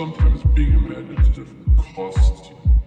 Sometimes being imaginative costs you.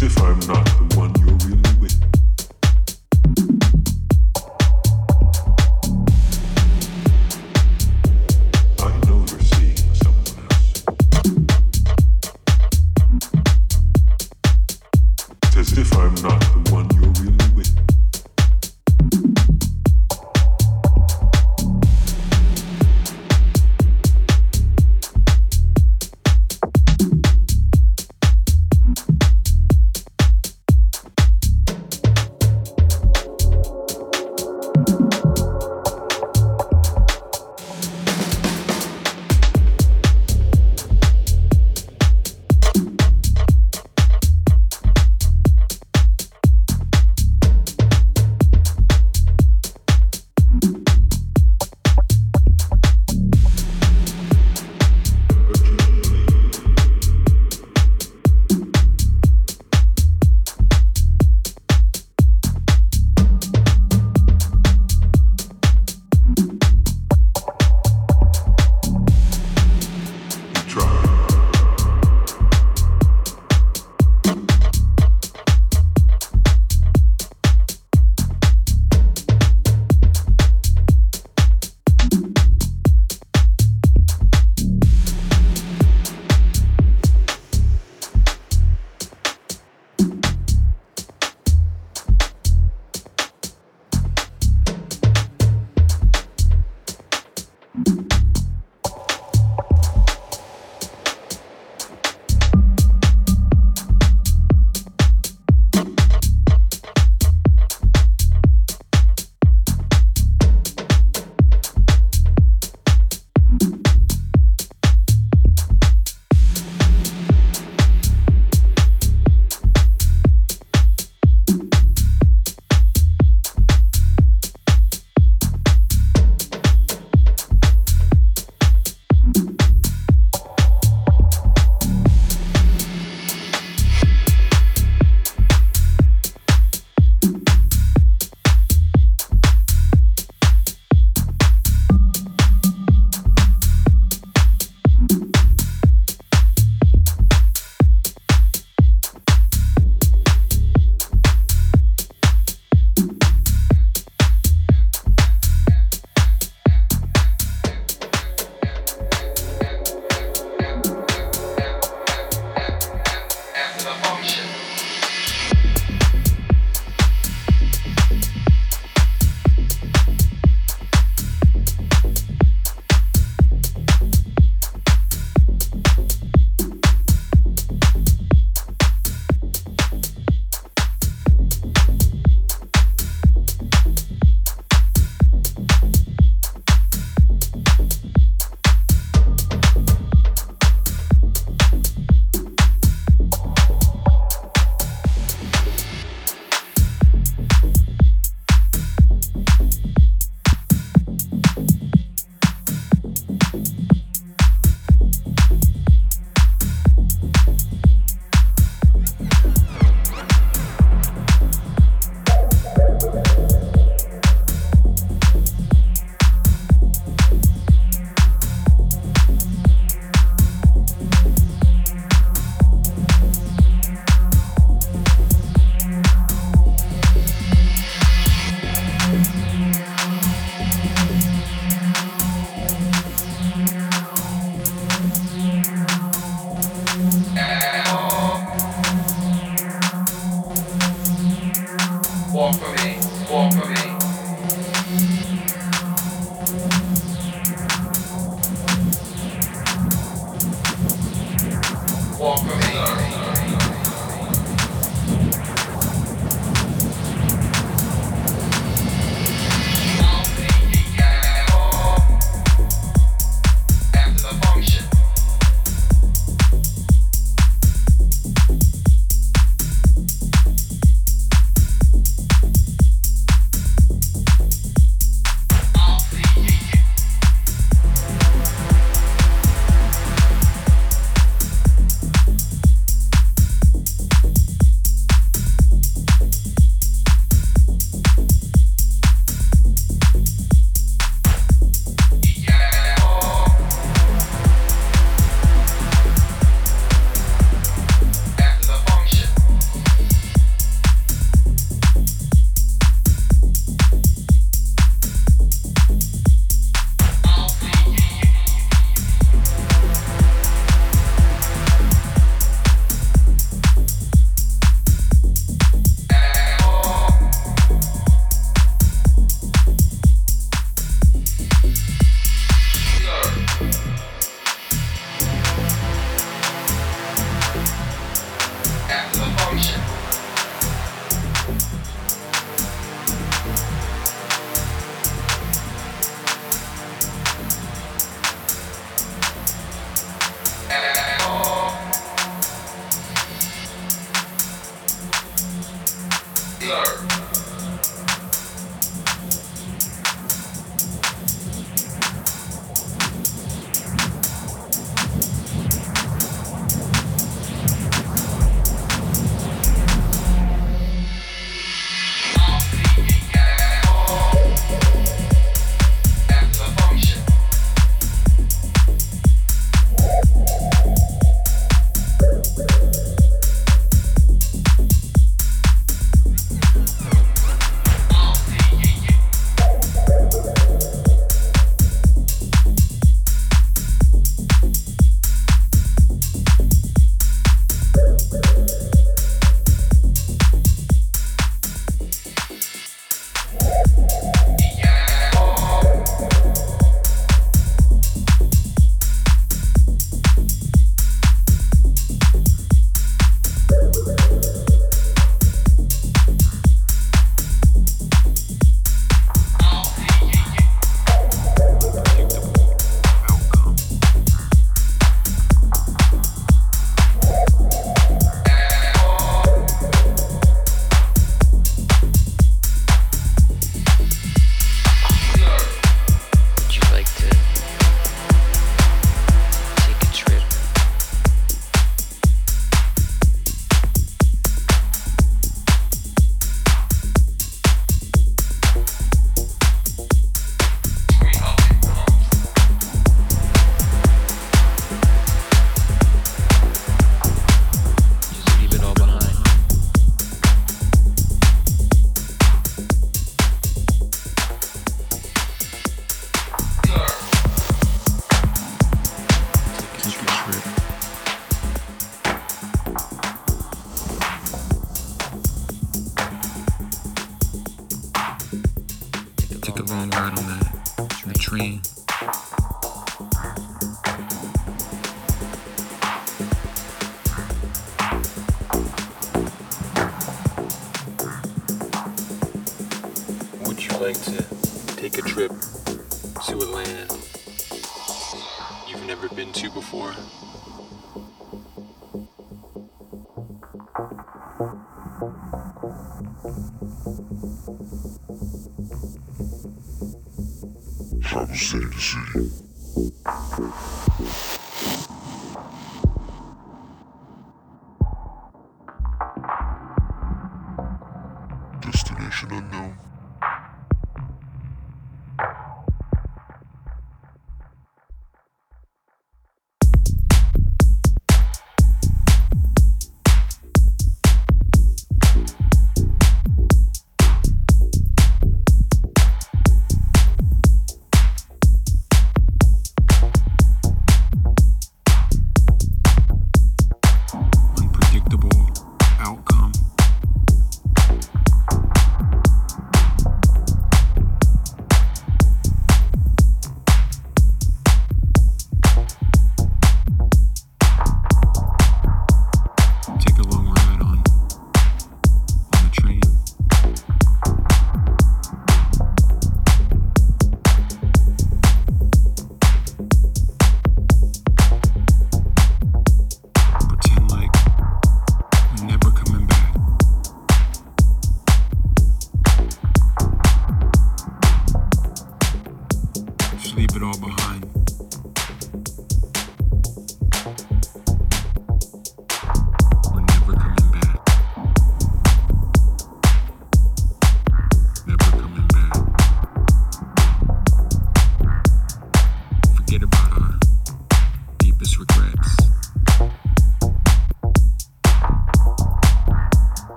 Walk the me.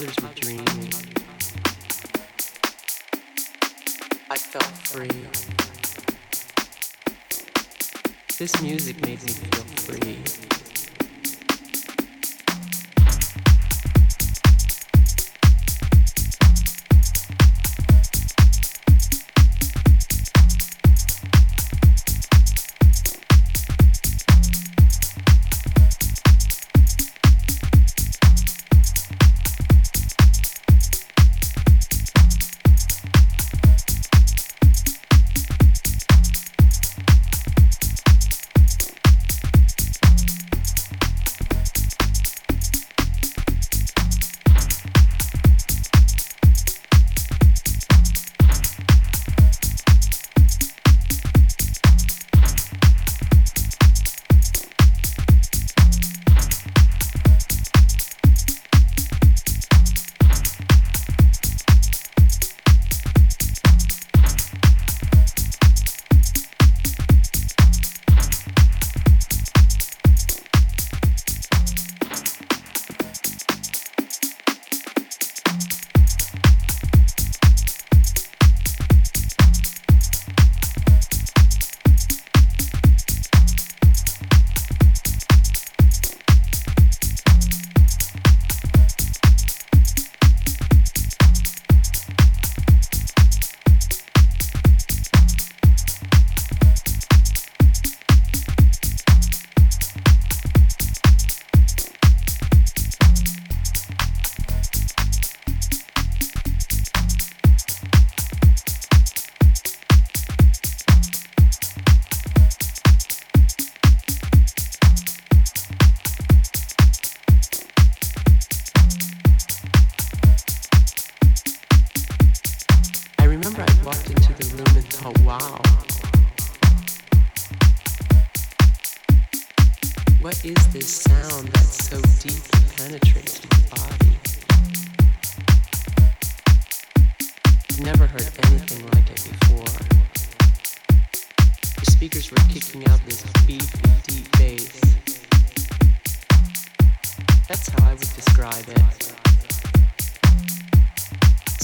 Others were dreaming. I felt free. This music made me feel free.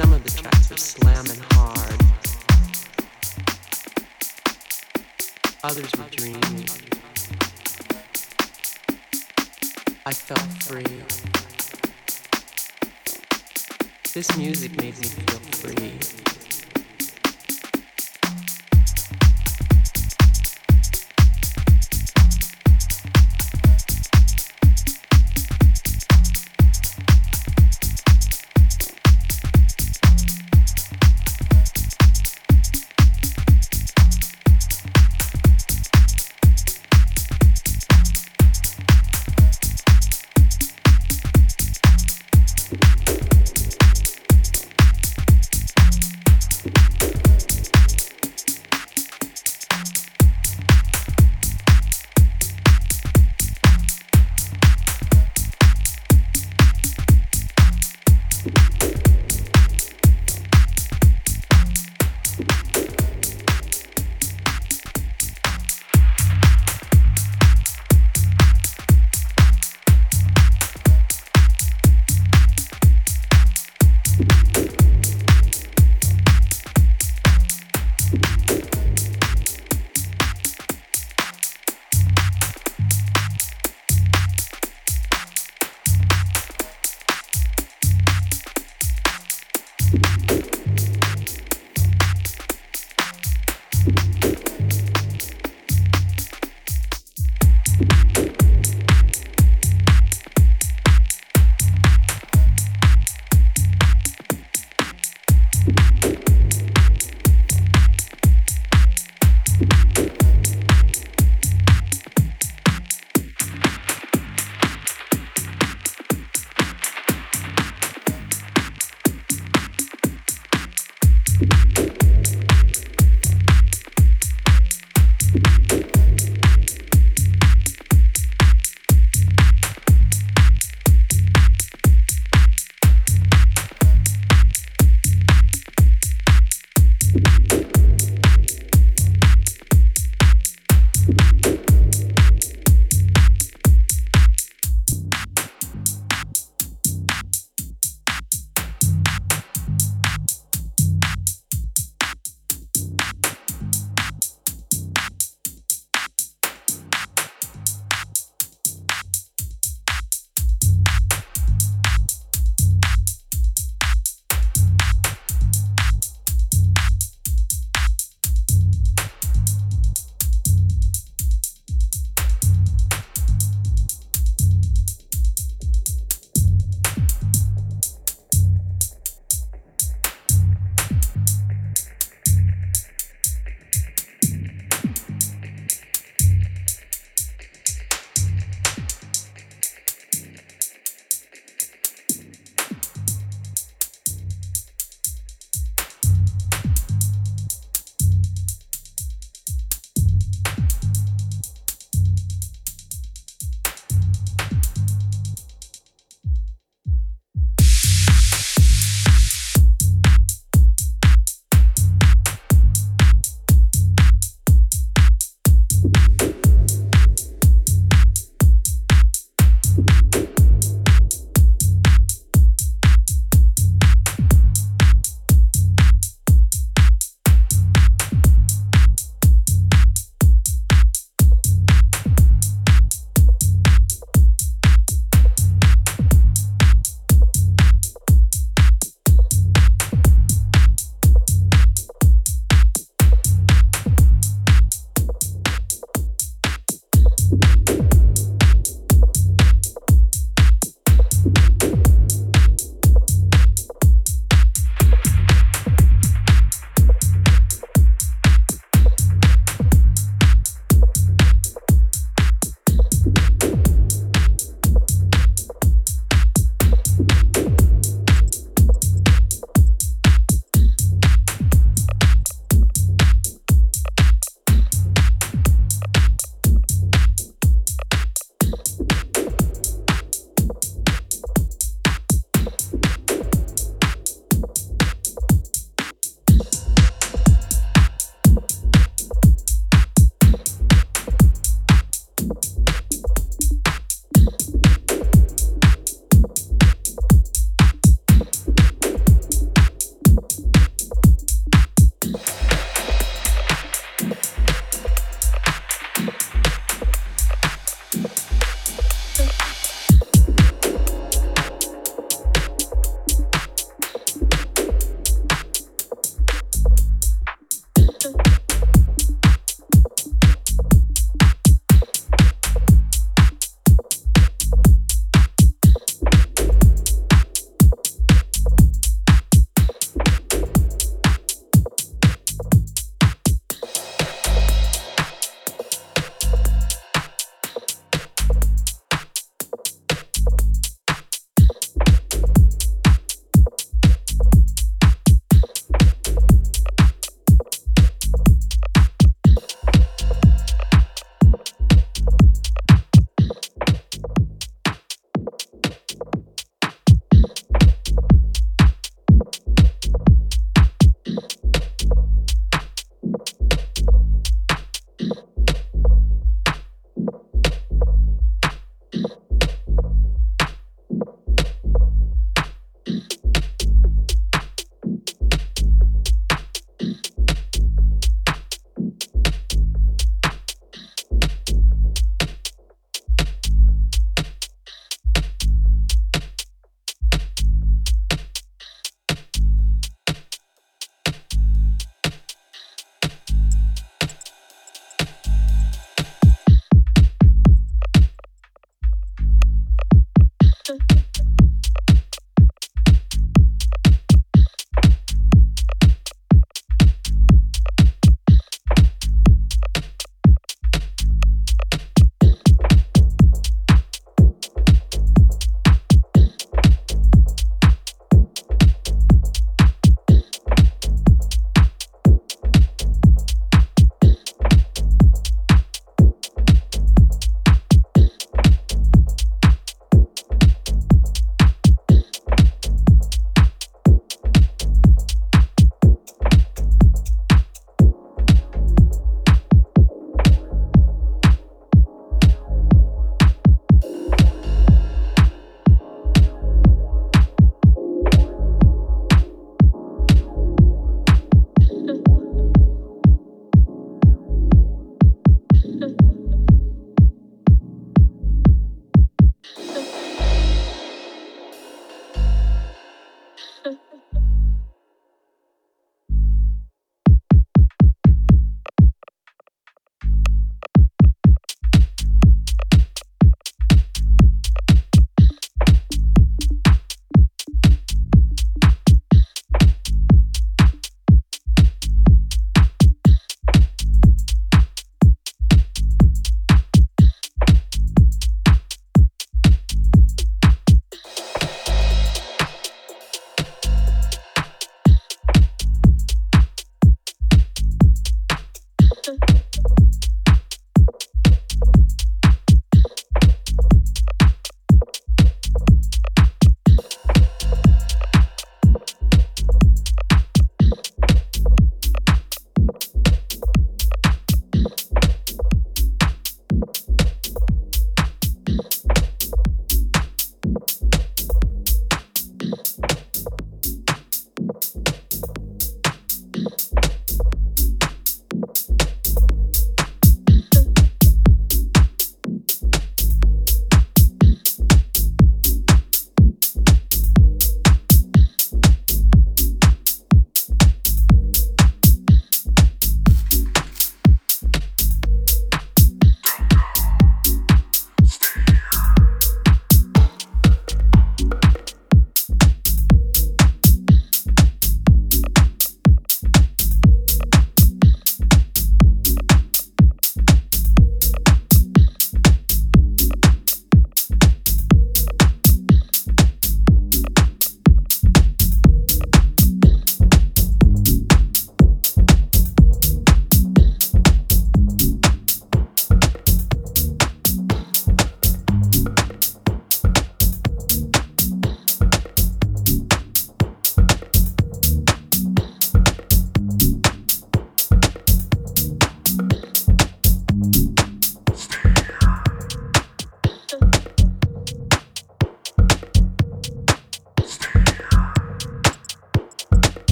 some of the tracks were slamming hard. Others were dreamy. I felt free. This music made me feel free.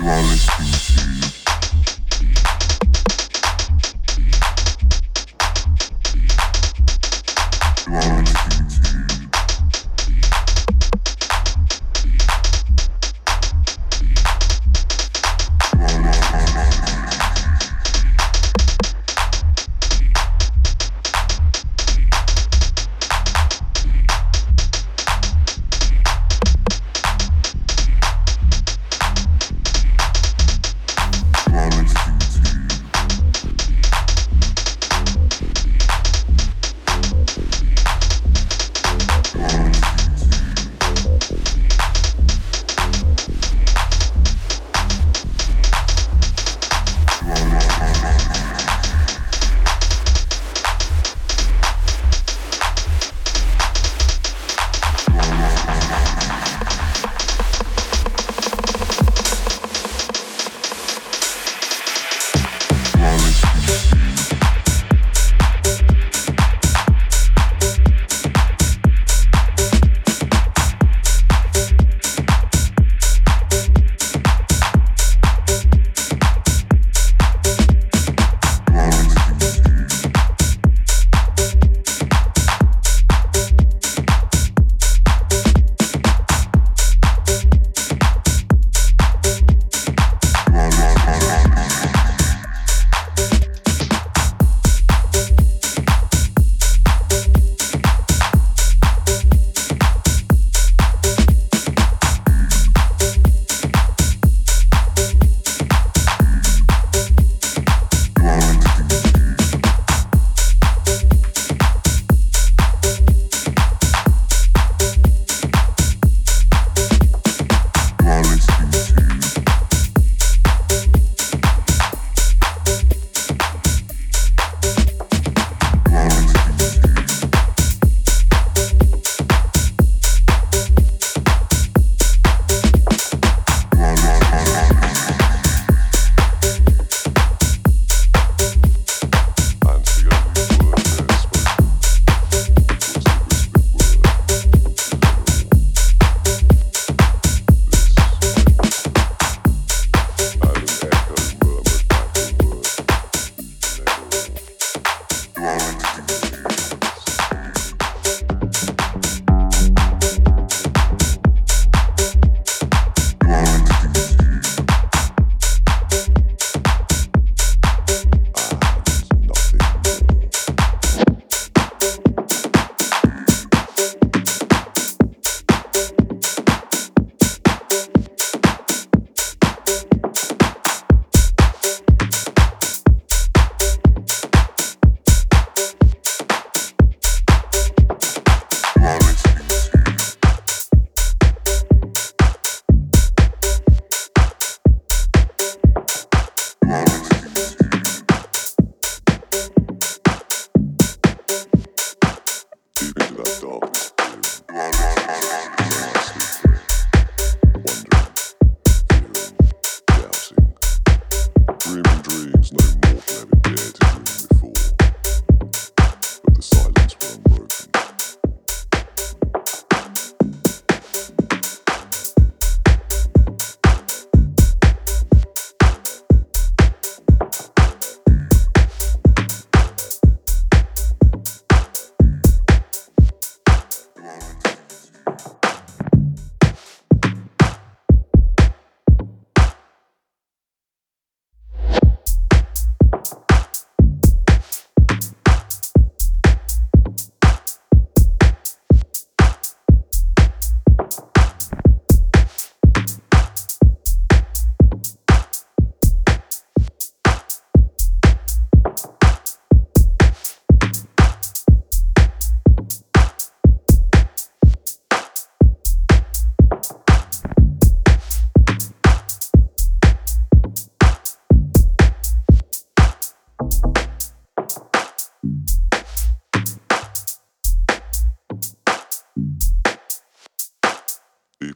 You are listening to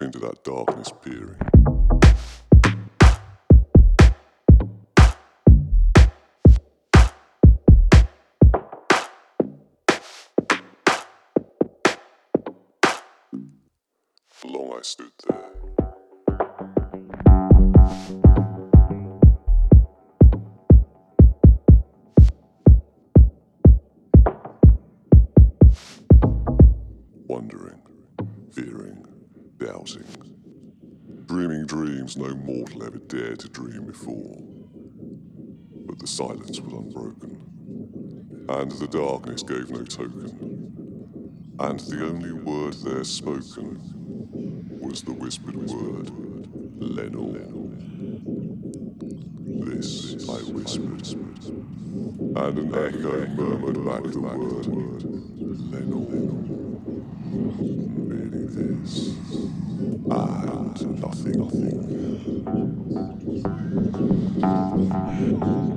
into that darkness peering. Long I stood there. as no mortal ever dared to dream before. But the silence was unbroken, and the darkness gave no token, and the only word there spoken was the whispered word, Lenore. This I whispered, and an echo murmured back the word, Lenore. Meaning this and nothing.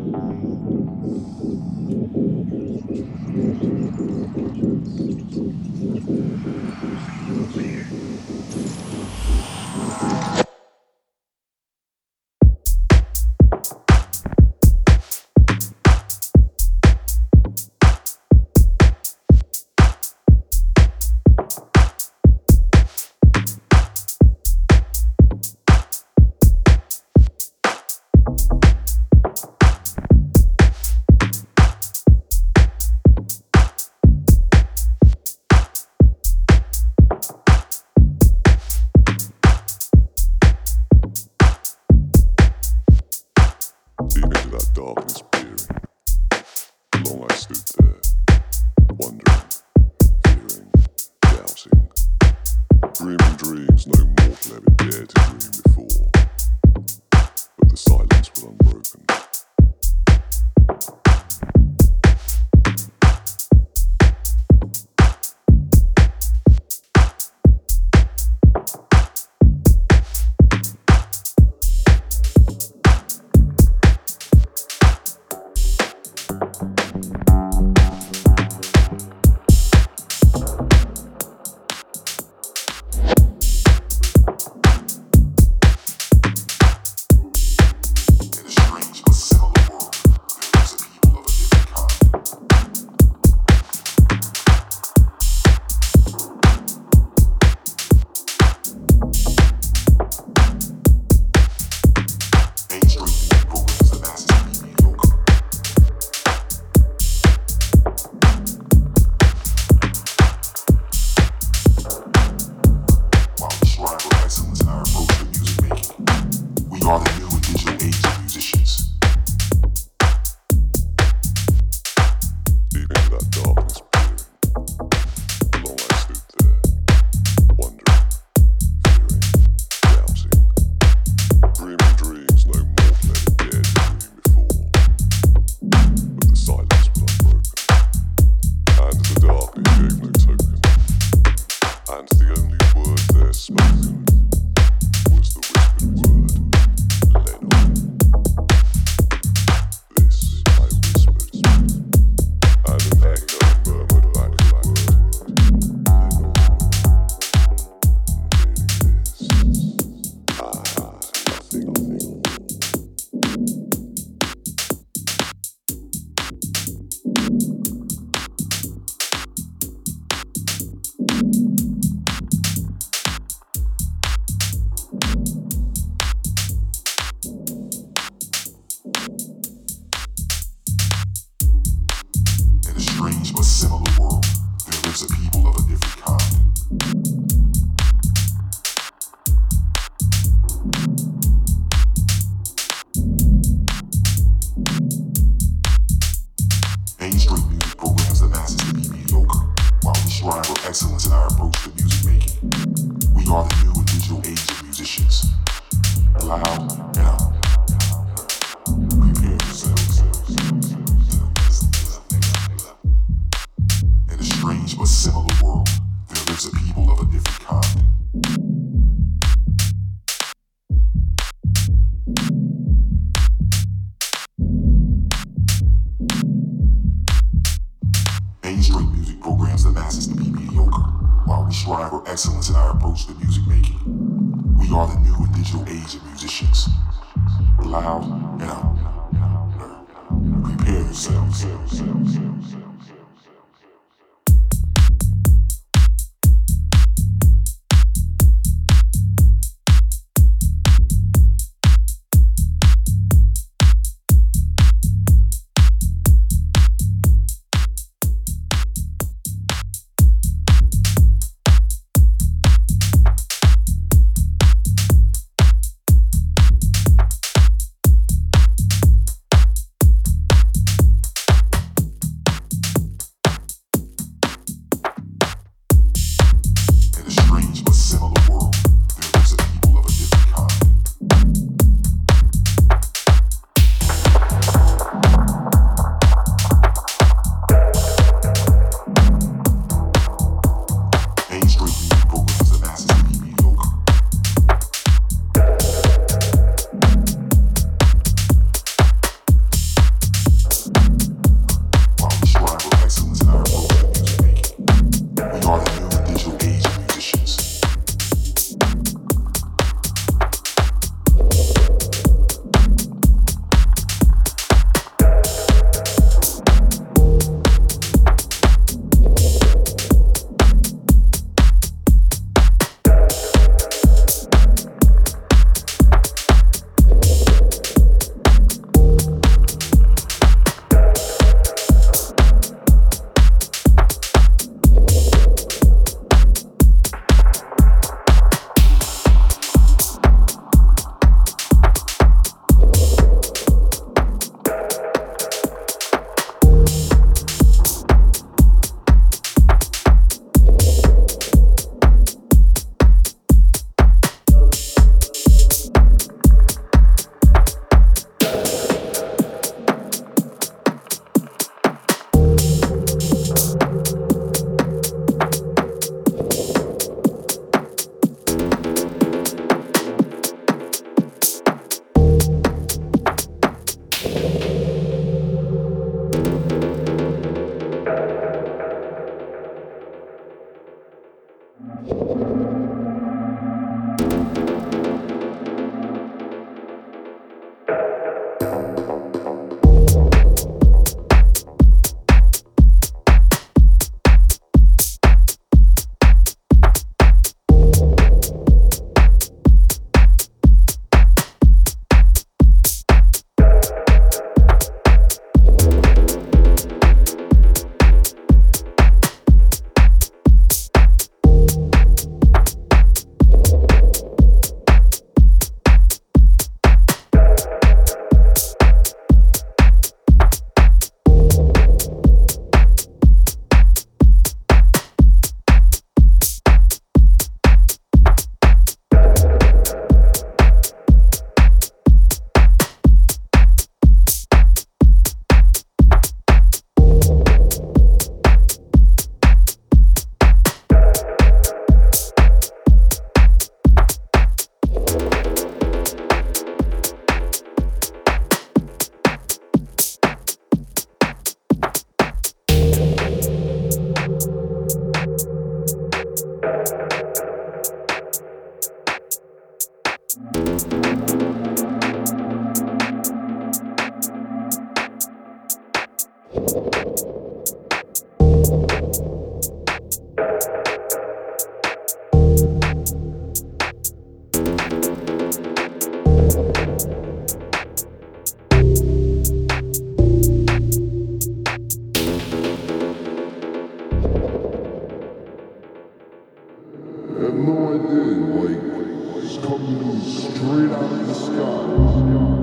coming. Straight out of the sky.